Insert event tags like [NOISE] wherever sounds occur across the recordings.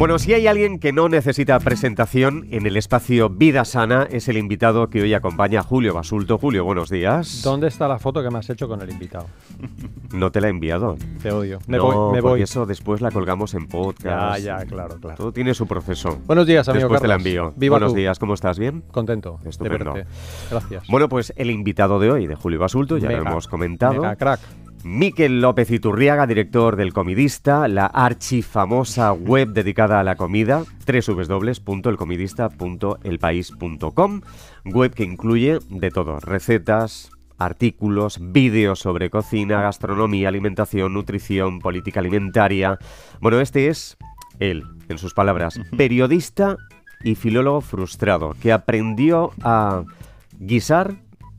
Bueno, si hay alguien que no necesita presentación en el espacio Vida Sana, es el invitado que hoy acompaña a Julio Basulto. Julio, buenos días. ¿Dónde está la foto que me has hecho con el invitado? No te la he enviado. Te odio. Me no, voy, me voy. eso después la colgamos en Ya, podcast. ya, claro, claro. Todo tiene su proceso. Buenos días, amigo Después te la envío. Viva buenos tú. días, ¿cómo estás? ¿Bien? Contento Estupendo. Gracias. Bueno, pues el invitado de hoy, de Julio Basulto, ya lo hemos comentado. mega crack. Miquel López Iturriaga, director del Comidista, la archifamosa web dedicada a la comida, www.elcomidista.elpaís.com, web que incluye de todo, recetas, artículos, vídeos sobre cocina, gastronomía, alimentación, nutrición, política alimentaria. Bueno, este es él, en sus palabras, periodista y filólogo frustrado, que aprendió a guisar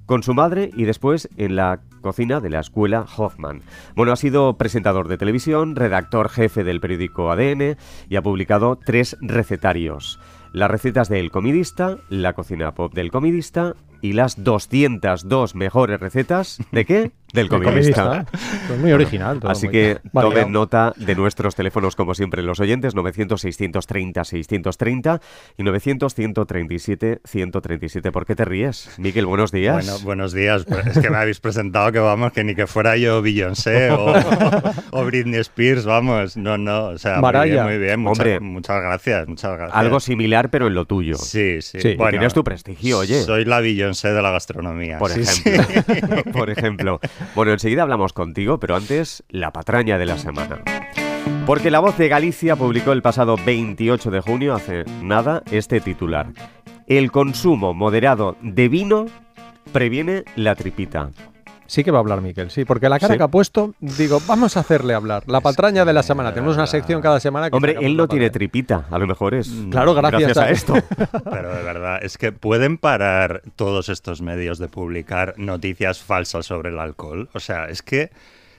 con su madre y después en la cocina de la escuela Hoffman. Bueno, ha sido presentador de televisión, redactor jefe del periódico ADN y ha publicado tres recetarios. Las recetas del comidista, la cocina pop del comidista y las 202 mejores recetas ¿de qué? [LAUGHS] Del El comidista. Pues muy original. todo Así muy- que Variado. tomen nota de nuestros teléfonos, como siempre, los oyentes, 900-630-630 y 900-137-137. ¿Por qué te ríes? Miquel, buenos días. Bueno, buenos días. Pues es que me habéis presentado que vamos, que ni que fuera yo Beyoncé o, [LAUGHS] o Britney Spears, vamos. No, no. O sea, muy bien, muy bien. Muchas, Hombre. muchas gracias, muchas gracias. Algo similar, pero en lo tuyo. Sí, sí. Sí, Bueno, tienes tu prestigio, oye. Soy la Beyoncé de la gastronomía. Por sí, sí. ejemplo. [LAUGHS] Por ejemplo. Bueno, enseguida hablamos contigo, pero antes, la patraña de la semana. Porque La Voz de Galicia publicó el pasado 28 de junio, hace nada, este titular. El consumo moderado de vino previene la tripita. Sí que va a hablar Miquel, sí, porque la cara Sí. que ha puesto, digo, vamos a hacerle hablar. La patraña de la semana. Tenemos una sección cada semana que Hombre, él no tiene tripita, a lo mejor es Claro, gracias a a- esto. [LAUGHS] Pero de verdad, es que pueden parar todos estos medios de publicar noticias falsas sobre el alcohol. O sea, es que,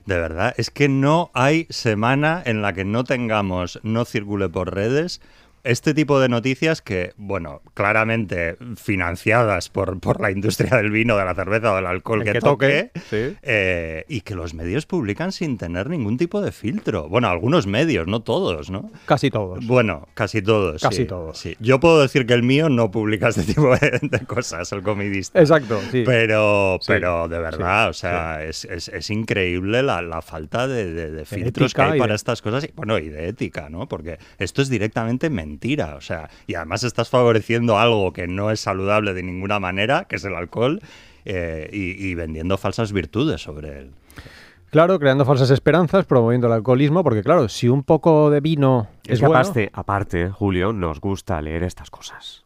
de verdad, es que no hay semana en la que no tengamos, no circule por redes. Este tipo de noticias que, bueno, claramente financiadas por, por la industria del vino, de la cerveza o del alcohol que, que toque, toque, sí. eh, y que los medios publican sin tener ningún tipo de filtro. Bueno, algunos medios, no todos, ¿no? Casi todos. Bueno, casi todos. Casi sí, todos. sí. Yo puedo decir que el mío no publica este tipo de, de cosas, el comidista. Exacto, sí. Pero, pero de verdad, o sea, es, es- es increíble la, la falta de, de- de filtros que hay para estas cosas. Y, bueno, y de ética, ¿no? Porque esto es directamente mentira. O sea, y además estás favoreciendo algo que no es saludable de ninguna manera, que es el alcohol, eh, y, y vendiendo falsas virtudes sobre él. Claro, creando falsas esperanzas, promoviendo el alcoholismo, porque claro, si un poco de vino Es es que bueno, aparte, aparte, Julio, nos gusta leer estas cosas.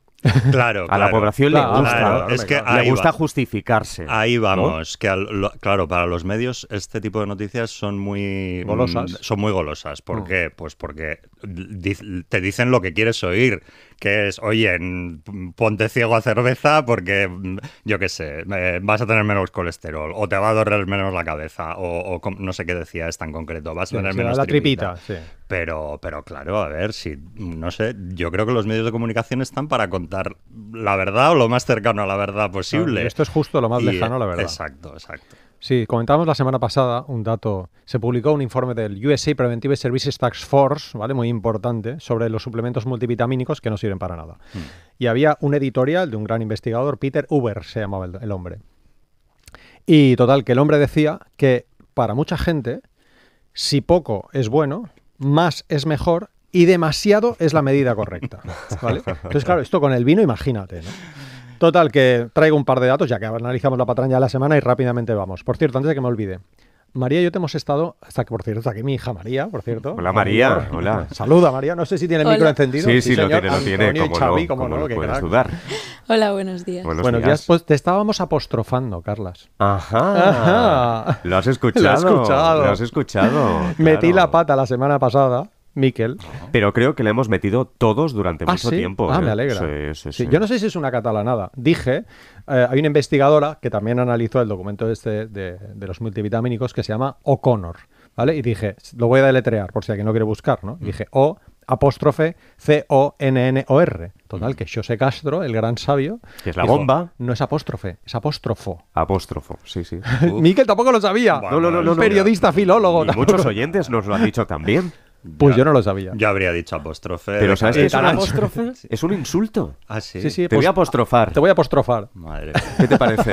Claro, A la población Claro, le gusta. claro, claro, es que claro. le gusta va. justificarse. Ahí ¿no? vamos, que al- lo- claro, para los medios este tipo de noticias son muy mm, Golosas. son muy golosas. ¿Por Mm. qué? Pues porque di- te dicen lo que quieres oír, que es, oye, mm, ponte ciego a cerveza porque, yo qué sé, eh, vas a tener menos colesterol, o te va a doler menos la cabeza, o, o no sé qué decía esta en concreto, vas a tener sí, menos la tripita, sí. Pero, pero claro, a ver, si, no sé, yo creo que los medios de comunicación están para contar la verdad o lo más cercano a la verdad posible. Esto es justo lo más Y, lejano a la verdad. Exacto, exacto. Sí, comentábamos la semana pasada un dato. Se publicó un informe del USA Preventive Services Task Force, ¿vale? Muy importante, sobre los suplementos multivitamínicos que no sirven para nada. Hmm. Y había un editorial de un gran investigador, Peter Uber se llamaba el, el hombre. Y total, que el hombre decía que para mucha gente, si poco es bueno, más es mejor y demasiado es la medida correcta. ¿vale? [LAUGHS] Entonces, claro, esto con el vino, imagínate, ¿no? Total, que traigo un par de datos, ya que analizamos la patraña de la semana y rápidamente vamos. Por cierto, antes de que me olvide, María y yo te hemos estado, hasta que por cierto, está aquí mi hija María, por cierto. Hola, María, hola. Saluda María, no sé si tiene el Hola. micro encendido. Sí, sí, lo tiene, lo tiene. Antonio y ¿Cómo Xavi, no? cómo ¿Cómo no, lo qué puedes crack. dudar? Hola, buenos días. Buenos, Buenos días, pues te estábamos apostrofando, Carlas. Ajá. Ajá. Lo has escuchado. [LAUGHS] Lo he escuchado. Lo has escuchado. Metí la pata la semana pasada, Miquel. Pero creo que la hemos metido todos durante Ah, mucho ¿sí? tiempo. Ah, ¿eh? me alegra. Sí. Yo no sé si es una catalanada. Dije, eh, hay una investigadora que también analizó el documento este de, de los multivitamínicos que se llama O'Connor, ¿vale? Y dije, lo voy a deletrear por si alguien no quiere buscar, ¿no? Y dije, O apóstrofe C-O-N-N-O-R. Total, que José Castro, el gran sabio... Que es la dijo, bomba. No es apóstrofe, es apóstrofo. Apóstrofo, sí, sí. [LAUGHS] Miquel tampoco lo sabía. Bueno, no, no, no, no. Periodista, filólogo. Y muchos oyentes nos lo han dicho también. [LAUGHS] Pues Ya. yo no lo sabía. Yo habría dicho apóstrofe. Pero ¿sabes qué es un apóstrofe? Es un insulto. Ah, sí. Sí, sí, Te pues- voy a apostrofar. Te voy a apostrofar. Madre. [LAUGHS] ¿Qué te parece?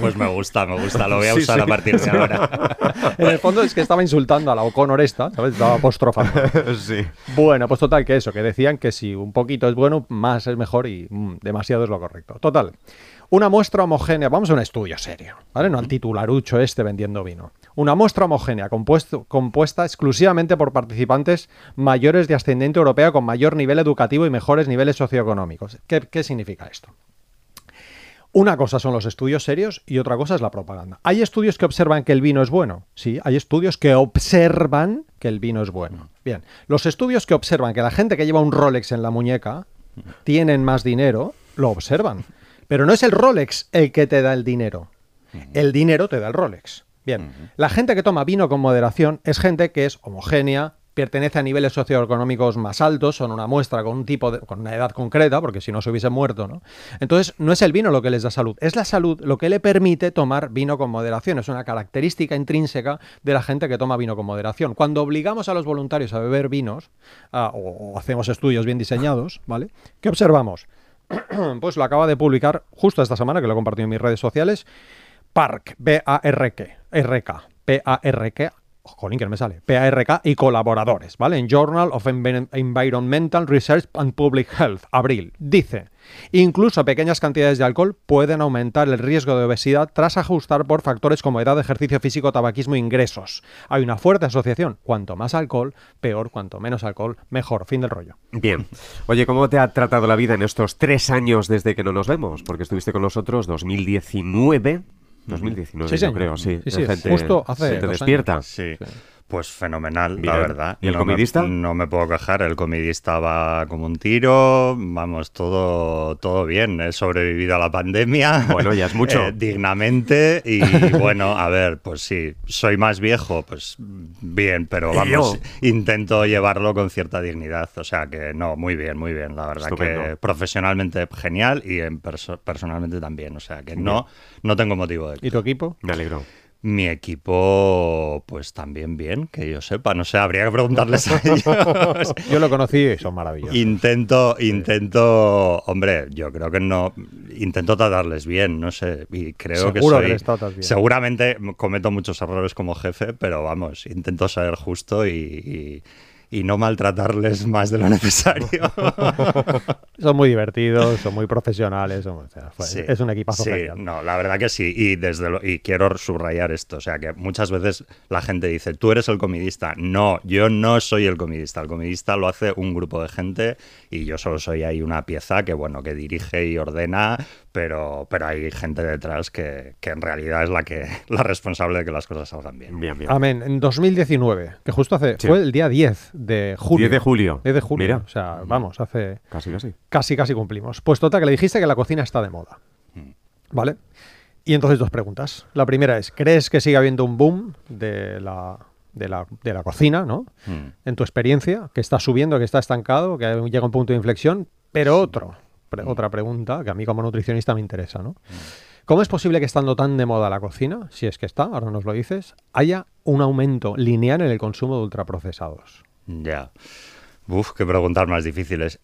Pues me gusta, me gusta. Lo voy a Sí, usar sí. a partir de ahora. [LAUGHS] En el fondo es que estaba insultando a la O'Connor esta, ¿sabes? Estaba apostrofando. [LAUGHS] sí. Bueno, pues total que eso, que decían que si un poquito es bueno, más es mejor y mm, demasiado es lo correcto. Total. Una muestra homogénea, vamos a un estudio serio, ¿vale? No al titularucho este vendiendo vino. Una muestra homogénea compuesto- compuesta exclusivamente por participantes mayores de ascendente europeo con mayor nivel educativo y mejores niveles socioeconómicos. ¿Qué, qué significa esto? Una cosa son los estudios serios y otra cosa es la propaganda. ¿Hay estudios que observan que el vino es bueno? Sí, hay estudios que observan que el vino es bueno. Bien, los estudios que observan que la gente que lleva un Rolex en la muñeca tienen más dinero, lo observan. Pero no es el Rolex el que te da el dinero. El dinero te da el Rolex. Bien, la gente que toma vino con moderación es gente que es homogénea, pertenece a niveles socioeconómicos más altos, son una muestra con un tipo de, con una edad concreta, porque si no se hubiese muerto, ¿no? Entonces, no es el vino lo que les da salud, es la salud lo que le permite tomar vino con moderación. Es una característica intrínseca de la gente que toma vino con moderación. Cuando obligamos a los voluntarios a beber vinos, ah, o hacemos estudios bien diseñados, ¿vale? ¿Qué observamos? [CLEARS THROAT] pues lo acaba de publicar justo esta semana, que lo he compartido en mis redes sociales, PARC, B-A-R-K, R-K, P-A-R-K, jolín, que me sale, P-A-R-K y colaboradores, ¿vale? En Journal of Envi- Environmental Research and Public Health, abril, dice, incluso pequeñas cantidades de alcohol pueden aumentar el riesgo de obesidad tras ajustar por factores como edad, ejercicio físico, tabaquismo e ingresos. Hay una fuerte asociación, cuanto más alcohol, peor, cuanto menos alcohol, mejor, fin del rollo. Bien. Oye, ¿cómo te ha tratado la vida en estos tres años desde que no nos vemos? Porque estuviste con nosotros 2019. 2019, Sí, yo creo, sí. Sí, sí, gente justo hace se te despierta. Sí. Pues fenomenal, Bien. la verdad. ¿Y el no comidista? Me, no me puedo quejar, el comidista va como un tiro, vamos, todo, todo bien. He sobrevivido a la pandemia. Bueno, ya es [LAUGHS] mucho. eh, dignamente y [LAUGHS] bueno, a ver, pues sí, soy más viejo, pues bien, pero Y vamos, yo. intento llevarlo con cierta dignidad. O sea que no, muy bien, muy bien, la verdad Estupendo. que profesionalmente genial y en perso- personalmente también. O sea que no, no tengo motivo de ¿Y tu equipo? Me alegro. Mi equipo, pues también bien, que yo sepa. No sé, habría que preguntarles a ellos. [LAUGHS] Yo lo conocí y son maravillosos. Intento, intento, hombre, yo creo que no, intento tratarles bien, no sé, y creo que soy, que les seguramente cometo muchos errores como jefe, pero vamos, intento ser justo y, y- y no maltratarles más de lo necesario. [LAUGHS] Son muy divertidos, son muy profesionales, son- o sea, fue- Sí, es un equipazo sí, genial. no, la verdad que sí. Y desde lo- y quiero subrayar esto. O sea que muchas veces la gente dice, tú eres el comidista. No, yo no soy el comidista. El comidista lo hace un grupo de gente y yo solo soy ahí una pieza que bueno, que dirige y ordena, pero, pero hay gente detrás que, que en realidad es la que [LAUGHS] la responsable de que las cosas salgan bien. Bien, bien. Amén. En 2019, que justo hace, Sí. fue el día 10 de julio. 10 de julio. 10 de julio. Mira. O sea, vamos, hace Casi, casi. casi, casi cumplimos. Pues total, que le dijiste que la cocina está de moda. ¿Vale? Y entonces dos preguntas. La primera es, ¿crees que sigue habiendo un boom de la, de la, de la cocina, ¿no? Mm. En tu experiencia, que está subiendo, que está estancado, que llega a un punto de inflexión, pero otro, pre- otra pregunta que a mí como nutricionista me interesa, ¿no? ¿Cómo es posible que estando tan de moda la cocina, si es que está, ahora nos lo dices, haya un aumento lineal en el consumo de ultraprocesados? Ya. Uf, qué preguntas más difíciles.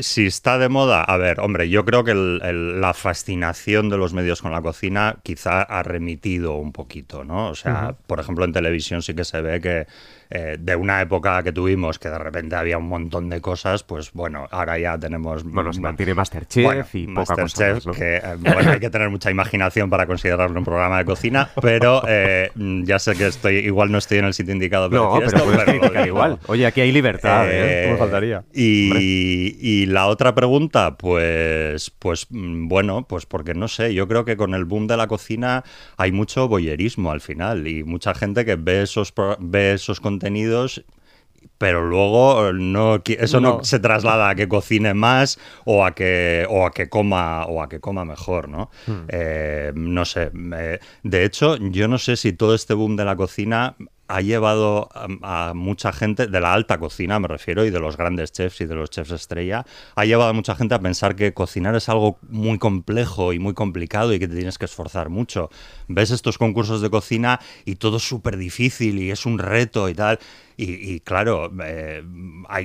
Si está de moda, a ver, hombre, yo creo que el- el- la fascinación de los medios con la cocina quizá ha remitido un poquito, ¿no? O sea, por ejemplo, en televisión sí que se ve que eh, de una época que tuvimos que de repente había un montón de cosas, pues bueno, ahora ya tenemos... Bueno, se mantiene Masterchef bueno, y poca cosa Masterchef, más, ¿no? que eh, bueno, hay que tener mucha imaginación para considerarlo un programa de cocina, pero [LAUGHS] eh, ya sé que estoy igual no estoy en el sitio indicado para No, decir pero esto, puedes pero igual. Oye, aquí hay libertad, ¿eh? ¿Cómo faltaría? Y, y la otra pregunta, pues, pues mm, bueno, pues porque no sé, yo creo que con el boom de la cocina hay mucho boyerismo al final y mucha gente que ve esos, ve esos contenidos pero luego eh, no eso no. No. se traslada a que cocine más o a que o a que coma o a que coma mejor no Eh, no sé de hecho yo no sé si todo este boom de la cocina ha llevado a, mucha gente de la alta cocina, me refiero, y de los grandes chefs y de los chefs estrella, ha llevado a mucha gente a pensar que cocinar es algo muy complejo y muy complicado y que te tienes que esforzar mucho. Ves estos concursos de cocina y todo es súper difícil y es un reto y tal. Y, claro, eh,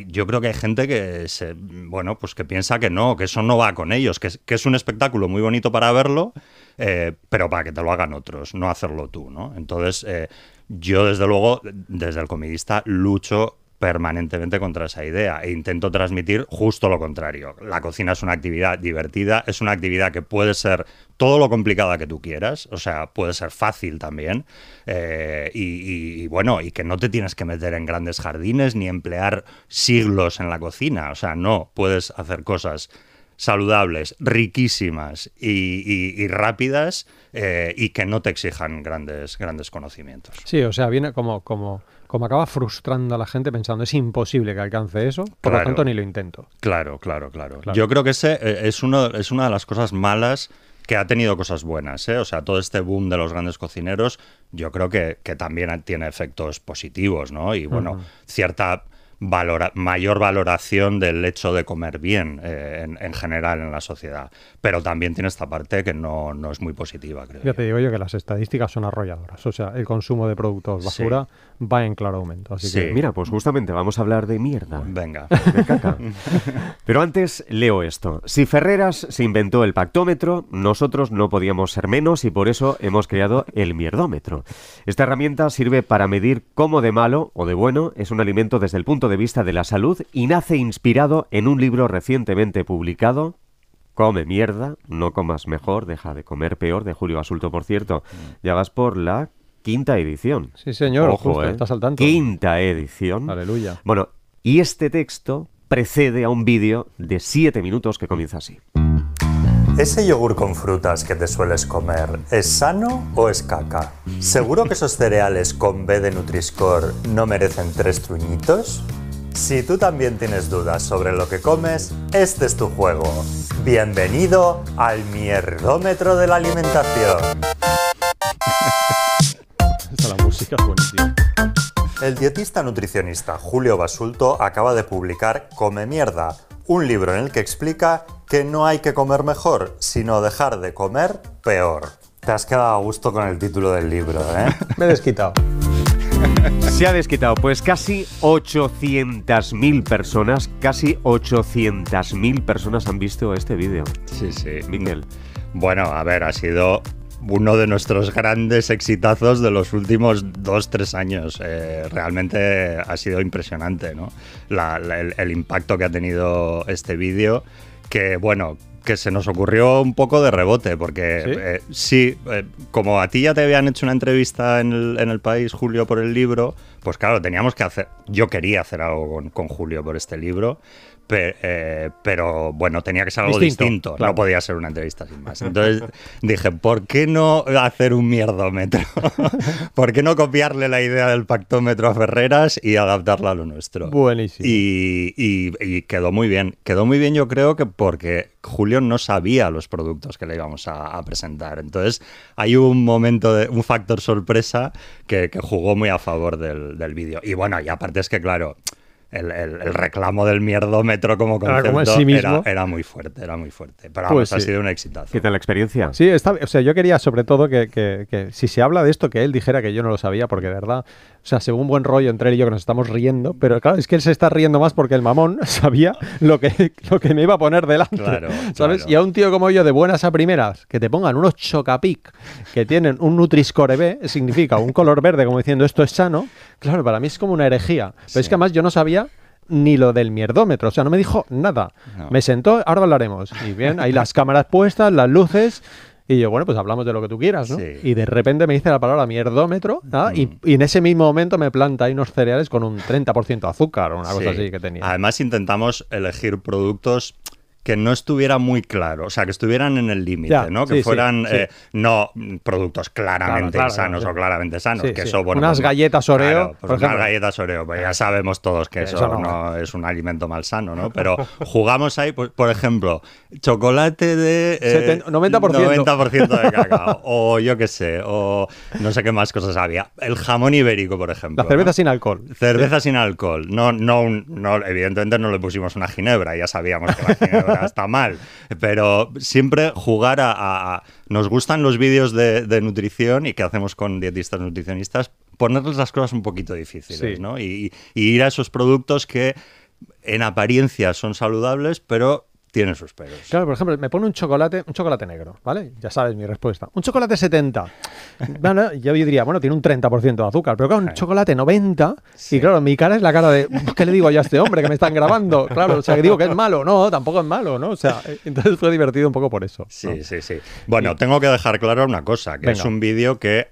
yo creo que hay gente que se, bueno, pues que piensa que no, que eso no va con ellos, que que es un espectáculo muy bonito para verlo, eh, pero para que te lo hagan otros, no hacerlo tú, ¿no? Entonces, eh, yo desde luego, desde el comidista, lucho permanentemente contra esa idea e intento transmitir justo lo contrario. La cocina es una actividad divertida, es una actividad que puede ser todo lo complicada que tú quieras, o sea, puede ser fácil también, eh, y, y, bueno, y que no te tienes que meter en grandes jardines ni emplear siglos en la cocina, o sea, no, puedes hacer cosas saludables, riquísimas y, y, y rápidas eh, y que no te exijan grandes, grandes conocimientos. Sí, o sea, viene como, como, como acaba frustrando a la gente pensando es imposible que alcance eso, por Claro. lo tanto ni lo intento. Claro, claro, claro. Claro. Yo creo que ese eh, es, uno, es una de las cosas malas que ha tenido cosas buenas, ¿eh? O sea, todo este boom de los grandes cocineros, yo creo que, que también tiene efectos positivos, ¿no? Y bueno, cierta valora- mayor valoración del hecho de comer bien eh, en, en general en la sociedad. Pero también tiene esta parte que no, no es muy positiva, creo. Ya yo. te digo yo que las estadísticas son arrolladoras. O sea, el consumo de productos Sí. basura va en claro aumento. Así Sí. que, Mira, pues justamente vamos a hablar de mierda. Venga. de caca. [LAUGHS] Pero antes leo esto. Si Ferreras se inventó el pactómetro, nosotros no podíamos ser menos y por eso hemos creado el mierdómetro. Esta herramienta sirve para medir cómo de malo o de bueno es un alimento desde el punto de vista de la salud y nace inspirado en un libro recientemente publicado. Come mierda, no comas mejor, deja de comer peor, de Julio Basulto, por cierto. Ya vas por la quinta edición. Sí, señor, Ojo, justo, ¿eh? estás al tanto. Quinta edición. Aleluya. Bueno, y este texto precede a un vídeo de 7 minutos que comienza así. ¿Ese yogur con frutas que te sueles comer es sano o es caca? ¿Seguro que esos cereales con B de Nutri-Score no merecen tres truñitos? Si tú también tienes dudas sobre lo que comes, este es tu juego. Bienvenido al mierdómetro de la alimentación. [LAUGHS] Esta la música es buenísima. El dietista nutricionista Julio Basulto acaba de publicar Come Mierda, un libro en el que explica que no hay que comer mejor, sino dejar de comer peor. Te has quedado a gusto con el título del libro, ¿eh? [LAUGHS] Me he desquitado. Se ha desquitado, pues casi 800.000 personas, casi 800.000 personas han visto este vídeo. Sí, sí. Miguel. Bueno, a ver, ha sido uno de nuestros grandes exitazos de los últimos dos, tres años. Eh, realmente ha sido impresionante, ¿no? La- la- el, el impacto que ha tenido este vídeo, que bueno, que se nos ocurrió un poco de rebote, porque ¿Sí? eh, sí, eh, como a ti ya te habían hecho una entrevista en el, en el país, Julio, por el libro, pues claro, teníamos que hacer, yo quería hacer algo con, con Julio por este libro. Eh, pero bueno, tenía que ser algo Distinto, distinto, claro. no podía ser una entrevista sin más. Entonces [LAUGHS] dije, ¿por qué no hacer un mierdómetro? [LAUGHS] ¿Por qué no copiarle la idea del pactómetro a Ferreras y adaptarla a lo nuestro? Buenísimo. Y, y- y quedó muy bien. Quedó muy bien yo creo que porque Julio no sabía los productos que le íbamos a, a presentar. Entonces hay un momento, de, un factor sorpresa que, que jugó muy a favor del, del vídeo. Y bueno, y aparte es que claro... El, el- el reclamo del mierdómetro como Era concepto como en sí mismo. era, era muy fuerte, era muy fuerte. Pero Pues vamos, ha sido un exitazo. ¿Qué tal la experiencia? Sí, está, o sea, yo quería sobre todo que, que- que si se habla de esto, que él dijera que yo no lo sabía, porque de verdad, o sea, según buen rollo entre él y yo que nos estamos riendo, pero claro, es que él se está riendo más porque el mamón [LAUGHS] sabía lo que, lo que me iba a poner delante. Claro, ¿Sabes? claro. Y a un tío como yo, de buenas a primeras, que te pongan unos chocapic que tienen un Nutri-Score B, significa un color verde, como diciendo esto es sano, claro, para mí es como una herejía. Pero Sí. es que además yo no sabía ni lo del mierdómetro, o sea, no me dijo nada. No. Me sentó, ahora hablaremos. Y bien, ahí las cámaras puestas, las luces. Y yo, bueno, pues hablamos de lo que tú quieras, ¿no? Sí. Y de repente me dice la palabra mierdómetro, ¿ah? y, y en ese mismo momento me planta ahí unos cereales con un 30% de azúcar o una cosa Sí. así que tenía. Además intentamos elegir productos que no estuviera muy claro, o sea, que estuvieran en el límite, ¿no? Que sí, fueran sí. eh, no productos claramente Claro, claro, sanos o claramente sanos, que eso, bueno, Unas pues galletas Oreo, Claro, pues por unas galletas Oreo, pues ya sabemos todos que eso, Eso no. no. es un alimento malsano, ¿no? [LAUGHS] Pero jugamos ahí, pues, por ejemplo, chocolate de eh, Seten- 90%. 90% de cacao, o yo qué sé, o no sé qué más cosas había. El jamón ibérico, por ejemplo. La cerveza ¿no? sin alcohol. Cerveza sin alcohol. No, no, no, evidentemente no le pusimos una ginebra, ya sabíamos que la ginebra está mal. Pero siempre jugar a. a- a- nos gustan los vídeos de, de nutrición y que hacemos con dietistas nutricionistas, ponerles las cosas un poquito difíciles, Sí. ¿no? Y, y ir a esos productos que en apariencia son saludables, pero tienen sus peros. Claro, por ejemplo, me pone un chocolate, un chocolate negro, ¿vale? Ya sabes mi respuesta. Un chocolate 70. Bueno, yo diría, bueno, tiene un 30% de azúcar, pero claro, un chocolate 90. Y claro, mi cara es la cara de, ¿qué le digo yo a este hombre que me están grabando? Claro, o sea, que digo que es malo. No, tampoco es malo, ¿no? O sea, eh, entonces fue divertido un poco por eso. Sí, ¿no? sí, sí. Bueno, tengo que dejar claro una cosa, que es un vídeo que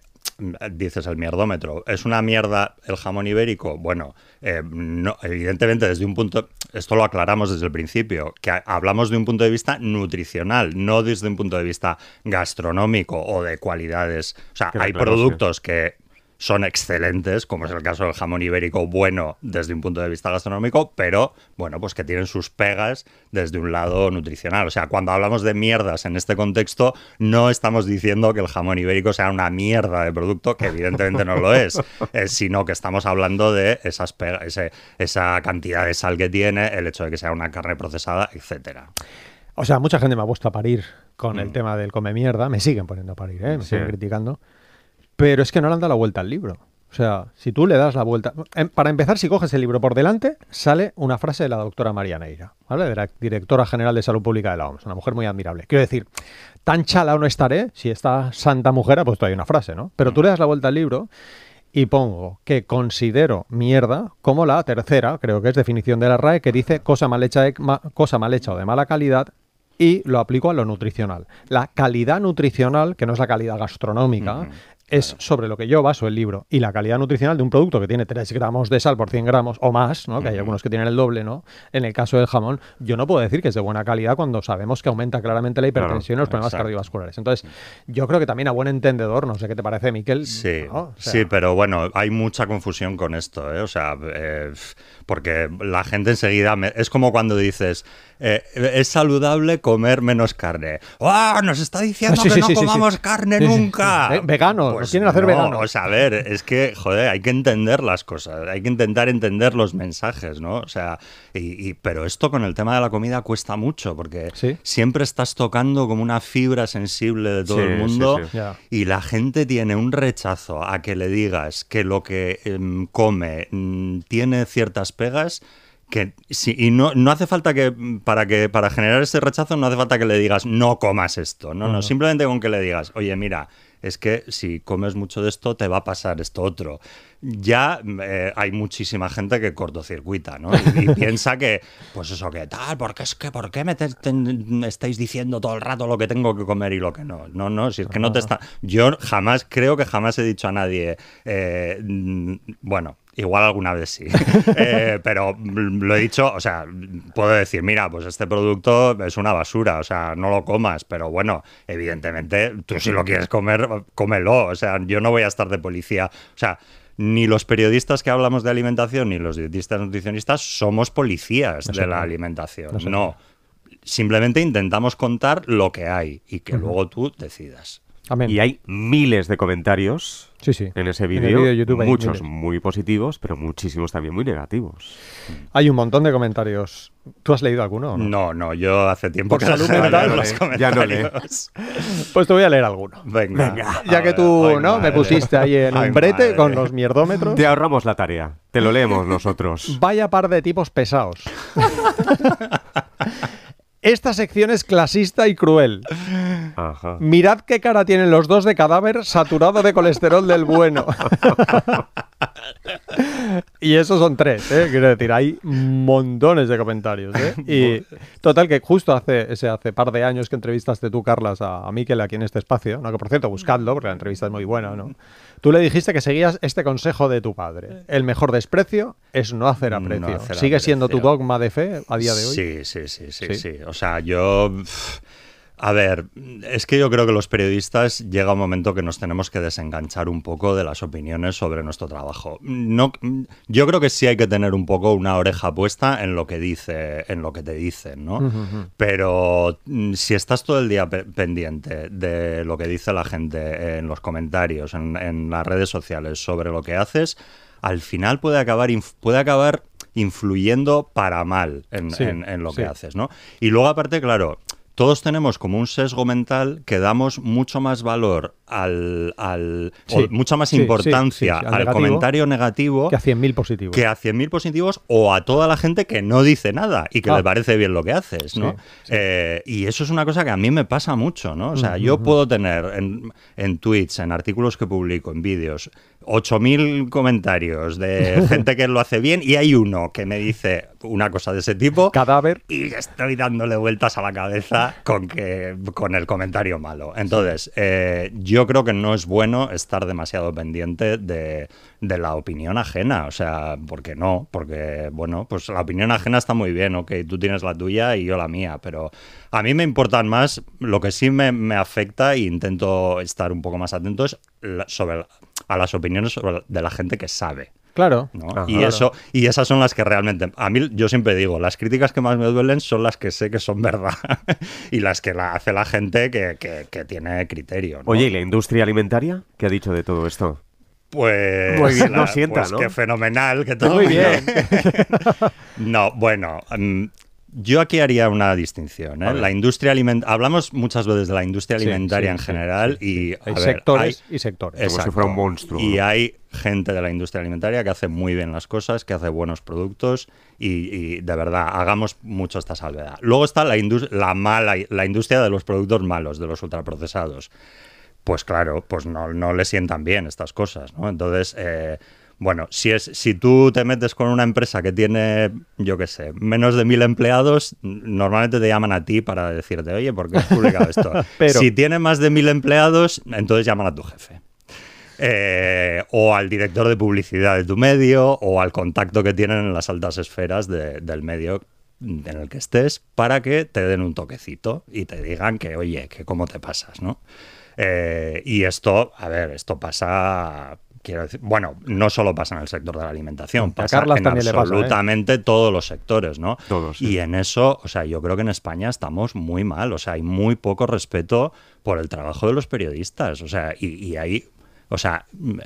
dices el mierdómetro. ¿Es una mierda el jamón ibérico? Bueno, eh, no, evidentemente desde un punto, esto lo aclaramos desde el principio, que ha- hablamos de un punto de vista nutricional, no desde un punto de vista gastronómico o de cualidades. O sea, hay productos que son excelentes, como es el caso del jamón ibérico, bueno desde un punto de vista gastronómico, pero bueno, pues que tienen sus pegas desde un lado nutricional. O sea, cuando hablamos de mierdas en este contexto, no estamos diciendo que el jamón ibérico sea una mierda de producto, que evidentemente no lo es, [LAUGHS] eh, sino que estamos hablando de esas pega- ese- esa cantidad de sal que tiene, el hecho de que sea una carne procesada, etcétera. O sea, mucha gente me ha puesto a parir con Mm. el tema del come mierda. Me siguen poniendo a parir, ¿eh? Me Sí. siguen criticando. Pero es que no le han dado la vuelta al libro. O sea, si tú le das la vuelta. em, Para empezar, si coges el libro por delante, sale una frase de la doctora María Neira, ¿vale? De la directora general de Salud Pública de la OMS, una mujer muy admirable. Quiero decir, tan chala no estaré si esta santa mujer ha puesto ahí una frase, ¿no? Pero tú le das la vuelta al libro y pongo que considero mierda como la tercera, creo que es definición de la RAE, que dice cosa mal hecha, de- cosa mal hecha o de mala calidad y lo aplico a lo nutricional. La calidad nutricional, que no es la calidad gastronómica, es sobre lo que yo baso el libro. Y la calidad nutricional de un producto que tiene 3 gramos de sal por 100 gramos o más, ¿no? que hay algunos que tienen el doble, ¿no? En el caso del jamón, yo no puedo decir que es de buena calidad cuando sabemos que aumenta claramente la hipertensión y los problemas exacto. cardiovasculares. Entonces, yo creo que también a buen entendedor, no sé qué te parece, Miquel. Sí, ¿no? O sea, sí, pero bueno, hay mucha confusión con esto, ¿eh? O sea, eh, porque la gente enseguida me- es como cuando dices eh, es saludable comer menos carne. ¡Ah! Nos está diciendo sí, que sí, no sí, comamos carne nunca. Eh, veganos, nos quieren hacer no, veganos. O sea, a ver, es que, joder, hay que entender las cosas, hay que intentar entender los mensajes, ¿no? O sea, y, y- pero esto con el tema de la comida cuesta mucho, porque siempre estás tocando como una fibra sensible de todo el mundo. Y la gente tiene un rechazo a que le digas que lo que em, come mm, tiene ciertas pegas que sí, y no, no hace falta que para que para generar ese rechazo no hace falta que le digas no comas esto. No, no, simplemente con que le digas, oye, mira, es que si comes mucho de esto te va a pasar esto otro. Ya eh, hay muchísima gente que cortocircuita, ¿no? Y, y [LAUGHS] piensa que, pues eso que tal, porque es que, ¿por qué me te- estáis diciendo todo el rato lo que tengo que comer y lo que no? No, no, si es que no te está. Yo jamás, creo que jamás he dicho a nadie, eh, mm, bueno. Igual alguna vez sí. [LAUGHS] Eh, pero lo he dicho, o sea, puedo decir, mira, pues este producto es una basura, o sea, no lo comas, pero bueno, evidentemente tú si lo quieres comer, cómelo. O sea, yo no voy a estar de policía. O sea, ni los periodistas que hablamos de alimentación ni los dietistas nutricionistas somos policías No de la alimentación. No sé. No. Simplemente intentamos contar lo que hay y que luego tú decidas. Amén. Y hay miles de comentarios Sí, sí. en ese vídeo, muchos muy positivos, pero muchísimos también muy negativos. Hay un montón de comentarios. ¿Tú has leído alguno? o no? No, no, yo hace tiempo Por que salud mental, leer los no lee, ya no comentarios. [LAUGHS] Pues te voy a leer alguno. Venga. Ya A que ver, tú, ay, ¿no? Me pusiste ahí en Ay, un brete madre. con los mierdómetros. Te ahorramos la tarea, te lo leemos [LAUGHS] nosotros. Vaya par de tipos pesados. [LAUGHS] Esta sección es clasista y cruel. Ajá. Mirad qué cara tienen los dos de cadáver saturado de colesterol del bueno. [LAUGHS] [LAUGHS] y esos son tres, ¿eh? quiero decir, hay montones de comentarios. ¿eh? [LAUGHS] Y total, que justo hace ese hace par de años que entrevistaste tú, Carlas, a, a Miquel aquí en este espacio, ¿no? que por cierto, buscadlo, porque la entrevista es muy buena, ¿no? Tú le dijiste que seguías este consejo de tu padre. El mejor desprecio es no hacer No aprecio. hacer ¿Sigue siendo tu dogma de fe a día de hoy? Sí, sí, sí, sí, ¿Sí? sí. O sea, yo... pff, A ver, es que yo creo que los periodistas llega un momento que nos tenemos que desenganchar un poco de las opiniones sobre nuestro trabajo. No, yo creo que sí hay que tener un poco una oreja puesta en lo que dice, en lo que te dicen, ¿no? Pero mm, si estás todo el día pe- pendiente de lo que dice la gente en los comentarios, en, en las redes sociales sobre lo que haces, al final puede acabar, puede acabar influyendo para mal en, Sí, en- en lo que haces, ¿no? Y luego aparte, claro, todos tenemos como un sesgo mental que damos mucho más valor al, al o Sí, mucha más sí, importancia sí, al al, negativo comentario negativo Que a 100.000 positivos. que a 100.000 positivos o a toda la gente que no dice nada y que Ah. le parece bien lo que haces, ¿no? Eh, y eso es una cosa que a mí me pasa mucho, ¿no? O sea, yo puedo tener en, en tweets, en artículos que publico, en vídeos, 8.000 comentarios de [LAUGHS] gente que lo hace bien y hay uno que me dice una cosa de ese tipo Cadáver. y estoy dándole vueltas a la cabeza con que con el comentario malo. Entonces, eh, yo creo que no es bueno estar demasiado pendiente de, de la opinión ajena. O sea, ¿por qué no? Porque, bueno, pues la opinión ajena está muy bien, ok, tú tienes la tuya y yo la mía, pero a mí me importan más, lo que sí me, me afecta e intento estar un poco más atento es la- sobre a las opiniones sobre- de la gente que sabe. Claro. ¿no? Ajá. Y eso y esas son las que realmente a mí yo siempre digo las críticas que más me duelen son las que sé que son verdad [LAUGHS] y las que la hace la gente que, que- que tiene criterio ¿no? Oye, ¿y la industria alimentaria? ¿Qué ha dicho de todo esto? pues Muy bien, la- no sienta, pues ¿no? qué fenomenal que todo Muy bien. [LAUGHS] no bueno mm, yo aquí haría una distinción ¿eh? la industria aliment hablamos muchas veces de la industria alimentaria sí, en sí, general y Hay ver, sectores hay- y sectores. Como si fuera un monstruo, Y ¿no? hay gente de la industria alimentaria que hace muy bien las cosas, que hace buenos productos y, y de verdad, hagamos mucho esta salvedad. Luego está la, la mala, la industria de los productos malos, de los ultraprocesados. Pues claro, pues no, no le sientan bien estas cosas, ¿no? Entonces, eh, bueno, si, es, si tú te metes con una empresa que tiene, yo qué sé, menos de mil empleados, normalmente te llaman a ti para decirte, oye, ¿por qué has publicado esto? [LAUGHS] Pero- Si tiene más de mil empleados, entonces llaman a tu jefe. Eh, o al director de publicidad de tu medio, o al contacto que tienen en las altas esferas de- del medio en el que estés, para que te den un toquecito y te digan que, oye, que cómo te pasas, ¿no? Eh, y esto, a ver, esto pasa, quiero decir, bueno, no solo pasa en el sector de la alimentación, pasa en pasa, ¿eh? absolutamente todos los sectores, ¿no? Todos, sí. Y en eso, o sea, yo creo que en España estamos muy mal, o sea, hay muy poco respeto por el trabajo de los periodistas, o sea, y, y hay, o sea, mm,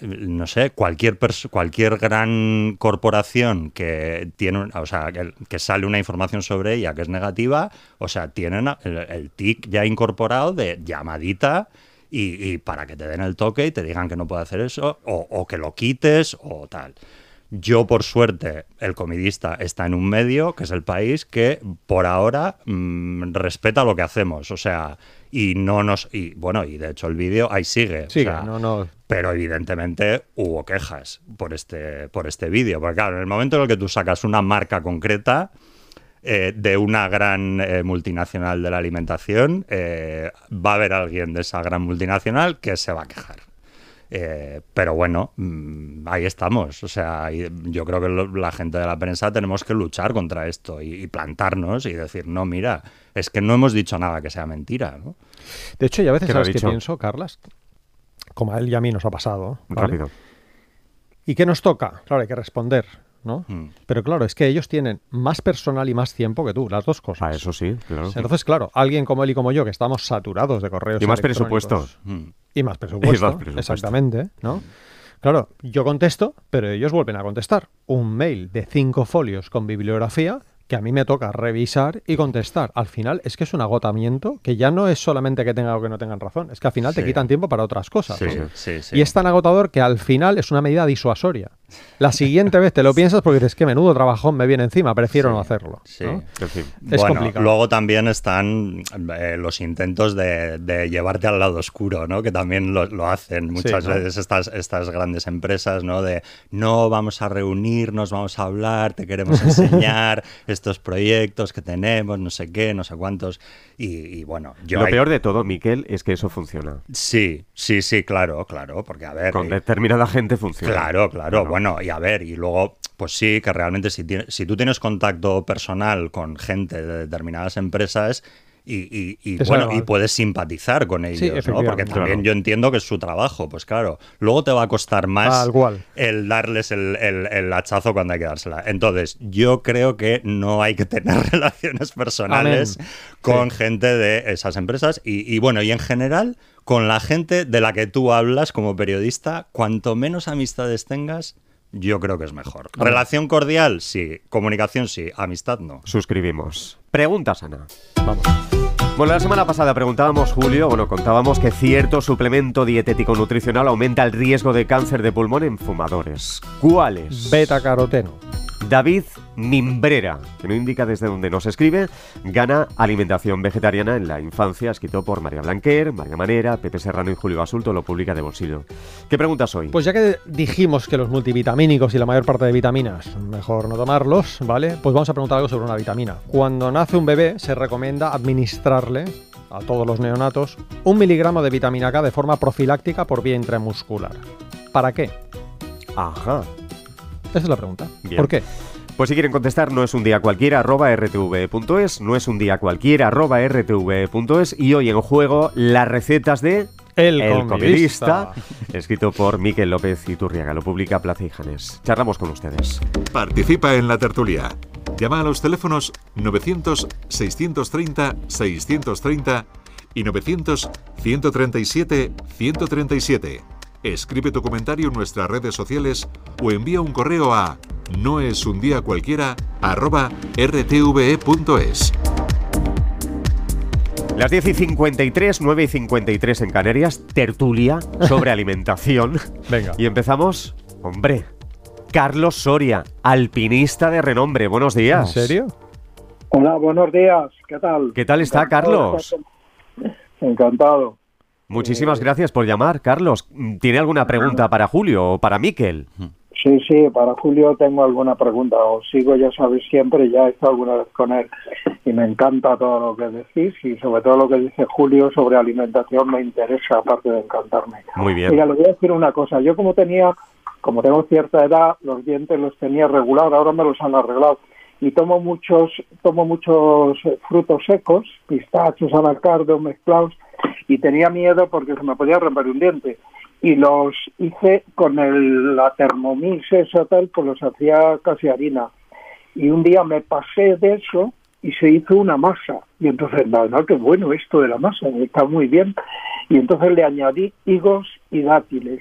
no sé, cualquier cualquier gran corporación que tiene, o sea, que, que sale una información sobre ella que es negativa, o sea, tienen el, el tic ya incorporado de llamadita y, y para que te den el toque y te digan que no puede hacer eso, o, o que lo quites o tal. Yo, por suerte, el comidista está en un medio, que es el país, que por ahora mm, respeta lo que hacemos. O sea, y no nos. Y bueno, y de hecho el vídeo ahí sigue. o Sigue, sea, no, no. Pero evidentemente hubo quejas por este, por este vídeo. Porque claro, en el momento en el que tú sacas una marca concreta eh, de una gran eh, multinacional de la alimentación, eh, va a haber alguien de esa gran multinacional que se va a quejar. Eh, pero bueno, mm, ahí estamos. O sea, yo creo que lo- la gente de la prensa tenemos que luchar contra esto y, y plantarnos y decir, no, mira, es que no hemos dicho nada que sea mentira. ¿no? De hecho, y a veces, ¿Qué lo ha ¿sabes qué dicho? pienso, Carlas? Como a él y a mí nos ha pasado. ¿vale? Rápido. ¿Y qué nos toca? Claro, hay que responder, ¿no? Mm. Pero claro, es que ellos tienen más personal y más tiempo que tú, las dos cosas. Ah, eso sí, claro. Entonces, claro, alguien como él y como yo, que estamos saturados de correos. Y más electrónicos, presupuesto. Mm. Y más presupuesto. [LAUGHS] Y más presupuesto. Exactamente, ¿no? Claro, yo contesto, pero ellos vuelven a contestar. Un mail de cinco folios con bibliografía que a mí me toca revisar y contestar. Al final es que es un agotamiento que ya no es solamente que tenga o que no tengan razón, es que al final te quitan tiempo para otras cosas. Sí, ¿no? sí, sí. Y es tan agotador que al final es una medida disuasoria. La siguiente vez te lo piensas porque dices que menudo trabajón me viene encima, prefiero no hacerlo. Sí. ¿no? En fin. Es bueno, complicado. luego también están eh, los intentos de, de llevarte al lado oscuro, ¿no? Que también lo, lo hacen muchas ¿no? veces estas, estas grandes empresas, ¿no? De no vamos a reunirnos, vamos a hablar, te queremos [LAUGHS] enseñar estos proyectos que tenemos, no sé qué, no sé cuántos. Y, y bueno, yo Lo ahí- peor de todo, Miquel, es que eso funciona. Sí, sí, sí, claro, claro, porque a ver. Con eh, determinada gente funciona. Claro, claro. Bueno. Bueno, y a ver, y luego, pues sí, que realmente si, si tú tienes contacto personal con gente de determinadas empresas y, y- y, Te bueno, y puedes simpatizar con ellos, ¿no? Porque también Claro. yo entiendo que es su trabajo, pues claro. Luego te va a costar más el darles el, el- el hachazo cuando hay que dársela. Entonces, yo creo que no hay que tener [LAUGHS] relaciones personales Amén. con Sí. gente de esas empresas y, y bueno, y en general con la gente de la que tú hablas como periodista, cuanto menos amistades tengas, yo creo que es mejor. Relación cordial, sí. Comunicación, sí. Amistad, no. Suscribimos. Preguntas, Ana. Vamos. Bueno, la semana pasada preguntábamos, Julio, bueno, contábamos que cierto suplemento dietético nutricional aumenta el riesgo de cáncer de pulmón en fumadores. ¿Cuáles? Beta caroteno. David Mimbrera, que no indica desde dónde nos escribe, gana alimentación vegetariana en la infancia, escrito por María Blanquer, María Manera, Pepe Serrano y Julio Basulto, lo publica de bolsillo. ¿Qué preguntas hoy? Pues ya que dijimos que los multivitamínicos y la mayor parte de vitaminas, mejor no tomarlos, ¿vale? Pues vamos a preguntar algo sobre una vitamina. Cuando nace un bebé, se recomienda administrarle a todos los neonatos un miligramo de vitamina K de forma profiláctica por vía intramuscular. ¿Para qué? Ajá. Esa es la pregunta. Bien. ¿Por qué? Pues si quieren contestar, no es un día cualquiera, arroba rtv.es, no es un día cualquiera, arroba rtv.es, y hoy en juego las recetas de El comidista. escrito por Miquel López Iturriaga, lo publica Plaza y Janes. Charlamos con ustedes. Participa en la tertulia. Llama a los teléfonos 900-630-630 y 900-137-137. Escribe tu comentario en nuestras redes sociales o envía un correo a noesundiacualquiera arroba rtve.es. Las 10 y 53, 9 y 53 en Canarias, tertulia sobre [LAUGHS] alimentación. Venga. Y empezamos, hombre, Carlos Soria, alpinista de renombre. Buenos ¿En días. serio? Hola, buenos días. ¿Qué tal? ¿Qué tal está, Carlos? Encantado. Muchísimas gracias por llamar, Carlos. ¿Tiene alguna pregunta para Julio o para Miquel? Sí, sí, para Julio tengo alguna pregunta. Os sigo, ya sabéis, siempre, ya he estado alguna vez con él y me encanta todo lo que decís y sobre todo lo que dice Julio sobre alimentación me interesa, aparte de encantarme. Muy bien. Oiga, le voy a decir una cosa. Yo como tenía, como tengo cierta edad, los dientes los tenía regulados, ahora me los han arreglado. Y tomo muchos, tomo muchos frutos secos, pistachos, anacardos mezclados, y tenía miedo porque se me podía romper un diente. Y los hice con el, la Thermomix, esa tal, pues los hacía casi harina. Y un día me pasé de eso y se hizo una masa. Y entonces, no, no, qué bueno esto de la masa, está muy bien. Y entonces le añadí higos y dátiles.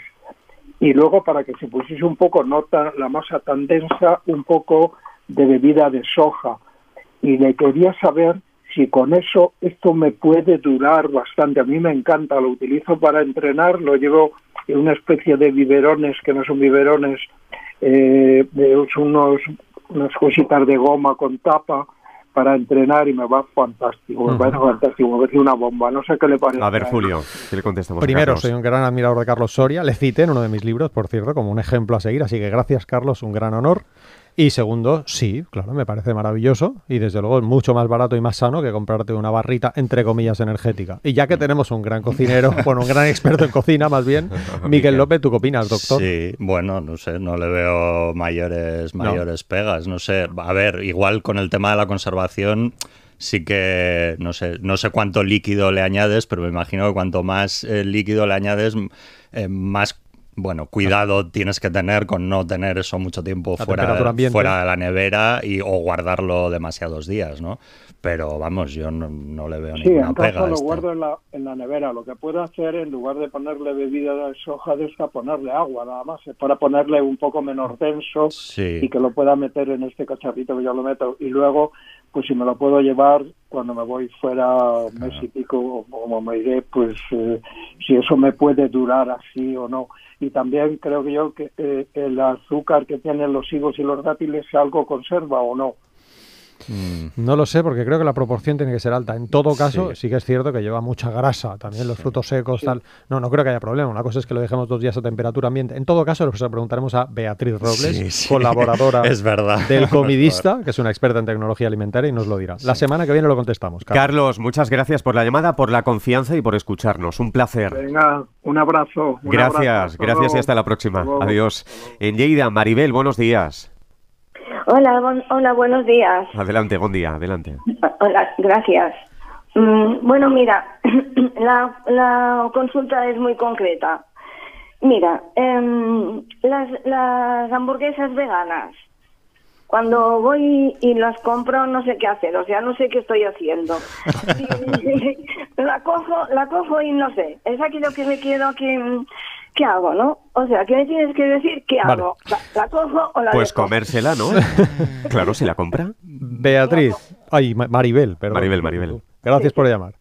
Y luego, para que se pusiese un poco, no tan- la masa tan densa, un poco de bebida de soja. Y le quería saber si con eso esto me puede durar bastante. A mí me encanta, lo utilizo para entrenar, lo llevo en una especie de biberones que no son biberones, eh, de unos, unas cositas de goma con tapa para entrenar y me va fantástico, me parece fantástico, me parece una bomba, no sé qué le parece. A ver. Julio, ¿qué le contestamos Primero, soy un gran admirador de Carlos Soria. Le cité en uno de mis libros, por cierto, como un ejemplo a seguir. Así que gracias, Carlos, un gran honor. Y segundo, sí, claro, me parece maravilloso. Y desde luego es mucho más barato y más sano que comprarte una barrita, entre comillas, energética. Y ya que tenemos un gran cocinero, [LAUGHS] bueno, un gran experto en cocina, más bien, [LAUGHS] Miguel López, ¿tú qué opinas, doctor? Sí, bueno, no sé, no le veo mayores, No. mayores pegas. No sé, a ver, igual con el tema de la conservación sí que no sé, no sé cuánto líquido le añades, pero me imagino que cuanto más eh, líquido le añades, eh, más bueno, cuidado tienes que tener con no tener eso mucho tiempo La fuera, fuera de la nevera y, o guardarlo demasiados días, ¿no? Pero vamos, yo no, no le veo Sí, ninguna en pega. lo guardo en la, en la nevera. Lo que puedo hacer, en lugar de ponerle bebida de soja de esta, ponerle agua nada más. Es para ponerle un poco menos denso Sí. y que lo pueda meter en este cacharrito que yo lo meto. Y luego, pues si me lo puedo llevar cuando me voy fuera un mes y pico, o como me iré, pues eh, si eso me puede durar así o no. Y también creo que yo que eh, el azúcar que tienen los higos y los dátiles, si algo conserva o no. No lo sé, porque creo que la proporción tiene que ser alta. En todo caso, sí, que es cierto que lleva mucha grasa, también los frutos secos, tal. No, no creo que haya problema. Una cosa es que lo dejemos dos días a temperatura ambiente. En todo caso, lo preguntaremos a Beatriz Robles, Sí, sí. colaboradora [LAUGHS] Es verdad. del [LAUGHS] Comidista, que es una experta en tecnología alimentaria y nos lo dirá. La semana que viene lo contestamos. Carlos. Carlos, muchas gracias por la llamada, por la confianza y por escucharnos. Un placer. Venga, un abrazo. un Gracias, abrazo, gracias y hasta la próxima. Adiós. En Lleida, Maribel, buenos días. Hola, bon- hola, buenos días. Adelante, buen día, adelante. Hola, gracias. Mm, bueno, mira, [CLEARS THROAT] la, la consulta es muy concreta. Mira, em, las, las hamburguesas veganas, cuando voy y las compro no sé qué hacer, o sea, no sé qué estoy haciendo. [LAUGHS] [LAUGHS] La cojo, la cojo y no sé, es aquí lo que me quiero que... ¿Qué hago, no? O sea, ¿qué me tienes que decir? ¿Qué Vale. hago? ¿La, la cojo o la Pues dejo? comérsela, ¿no? claro, si la compra. Beatriz, ay, Ma- Maribel, perdón. Maribel, Maribel. Gracias por llamar.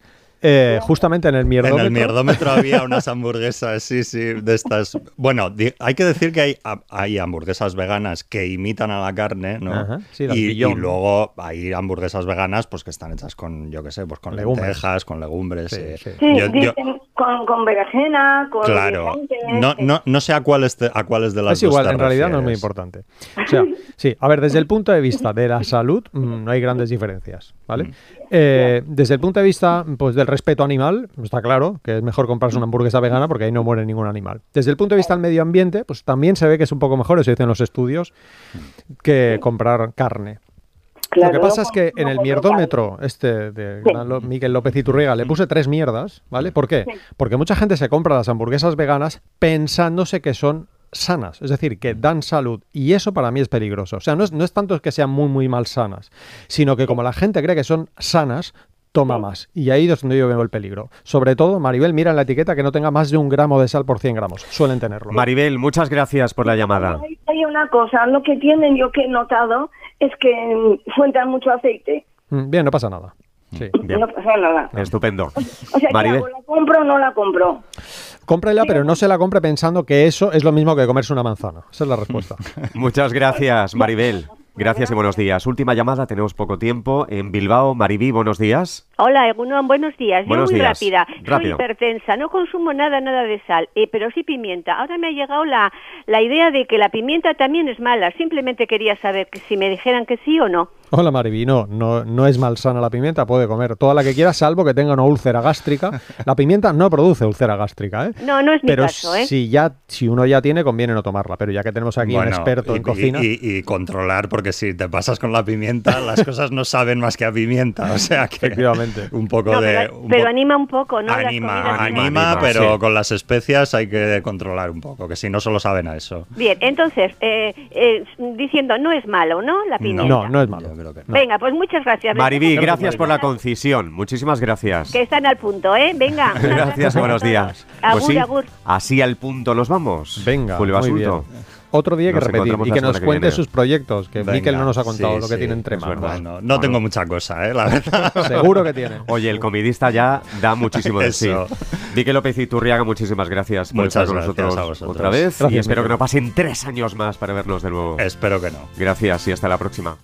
Eh, justamente en el En mierdómetro. el mierdómetro [LAUGHS] había unas hamburguesas, sí, sí, de estas. Bueno, hay que decir que hay, hay hamburguesas veganas que imitan a la carne, ¿no? Ajá, sí, y, y luego hay hamburguesas veganas pues que están hechas con, yo qué sé, pues con Legumbres. lentejas, con legumbres. Sí, eh. sí. Sí, Yo- yo- con, con berenjena, con... claro. No, no, no sé a cuáles de, a cuáles de las Es igual, te en realidad no es muy refieres. importante. O sea, sí, a ver, desde el punto de vista de la salud mm, no hay grandes diferencias, ¿vale? Eh, desde el punto de vista pues, del respeto animal, está claro que es mejor comprarse una hamburguesa vegana porque ahí no muere ningún animal. Desde el punto de vista del medio ambiente, pues también se ve que es un poco mejor, eso dicen los estudios, que comprar carne. Claro, Lo que pasa es que en el mierdómetro este de Sí. Miguel López Iturriga le puse tres mierdas, ¿vale? ¿Por qué? Porque mucha gente se compra las hamburguesas veganas pensándose que son sanas, es decir, que dan salud y eso para mí es peligroso. O sea, no es, no es tanto que sean muy muy mal sanas, sino que como la gente cree que son sanas, toma más. Y ahí es donde yo veo el peligro. Sobre todo, Maribel, mira en la etiqueta que no tenga más de un gramo de sal por 100 gramos. Suelen tenerlo. Maribel, muchas gracias por la llamada. Hay, hay una cosa, lo que tienen yo que he notado es que mm, sueltan mucho aceite. Mm, Bien, no pasa nada. Sí. No pasa nada. Estupendo. O sea, ¿qué Maribel. hago? ¿La compro o no la compro? Cómprela, pero no se la compre pensando que eso es lo mismo que comerse una manzana. Esa es la respuesta. [LAUGHS] Muchas gracias, Maribel. Gracias y buenos días. Última llamada, tenemos poco tiempo. En Bilbao, Maribí, buenos días. Hola, Egunon, buenos días. Buenos Yo muy días. rápida. Rápido. Soy hipertensa, no consumo nada, nada de sal, eh, pero sí pimienta. Ahora me ha llegado la, la idea de que la pimienta también es mala. Simplemente quería saber que si me dijeran que sí o no. Hola Mariby, no, no, no es malsana la pimienta, puede comer toda la que quiera, salvo que tenga una úlcera gástrica. La pimienta no produce úlcera gástrica, ¿eh? No, no es mi Pero caso, ¿eh? si ya, si uno ya tiene, conviene no tomarla. Pero ya que tenemos aquí un experto y- en cocina. Y, y- y controlar, porque si te pasas con la pimienta, las cosas no saben más que a pimienta. O sea que Efectivamente. un poco No, de. pero, un pero po- anima un poco, ¿no? Anima, anima, pero sí. con las especias hay que controlar un poco, que si no solo saben a eso. Bien, entonces, eh, eh, diciendo, no es malo, ¿no? La pimienta. No, no es malo. Yo creo que no. Venga, pues muchas gracias. Maribí, Gracias, gracias por la concisión. Muchísimas gracias. Que están al punto, ¿eh? Venga. [LAUGHS] Gracias y buenos días. Agur, Pues sí, agur. así al punto nos vamos. Venga, Julio muy bien. Asunto. Otro día que Nos repetir y que nos que cuente viene. sus proyectos, que Venga, Miquel no nos ha contado sí, lo que sí, tiene entre manos. Bueno, no tengo mucha cosa, ¿eh? La verdad. [LAUGHS] Seguro que tiene. Oye, el comidista ya da muchísimo de sí. Miquel López Iturriaga, muchísimas gracias por Muchas estar con gracias nosotros a vosotros. otra vez. y espero Miquel. que no pasen tres años más para vernos de nuevo. Espero que no. Gracias y hasta la próxima.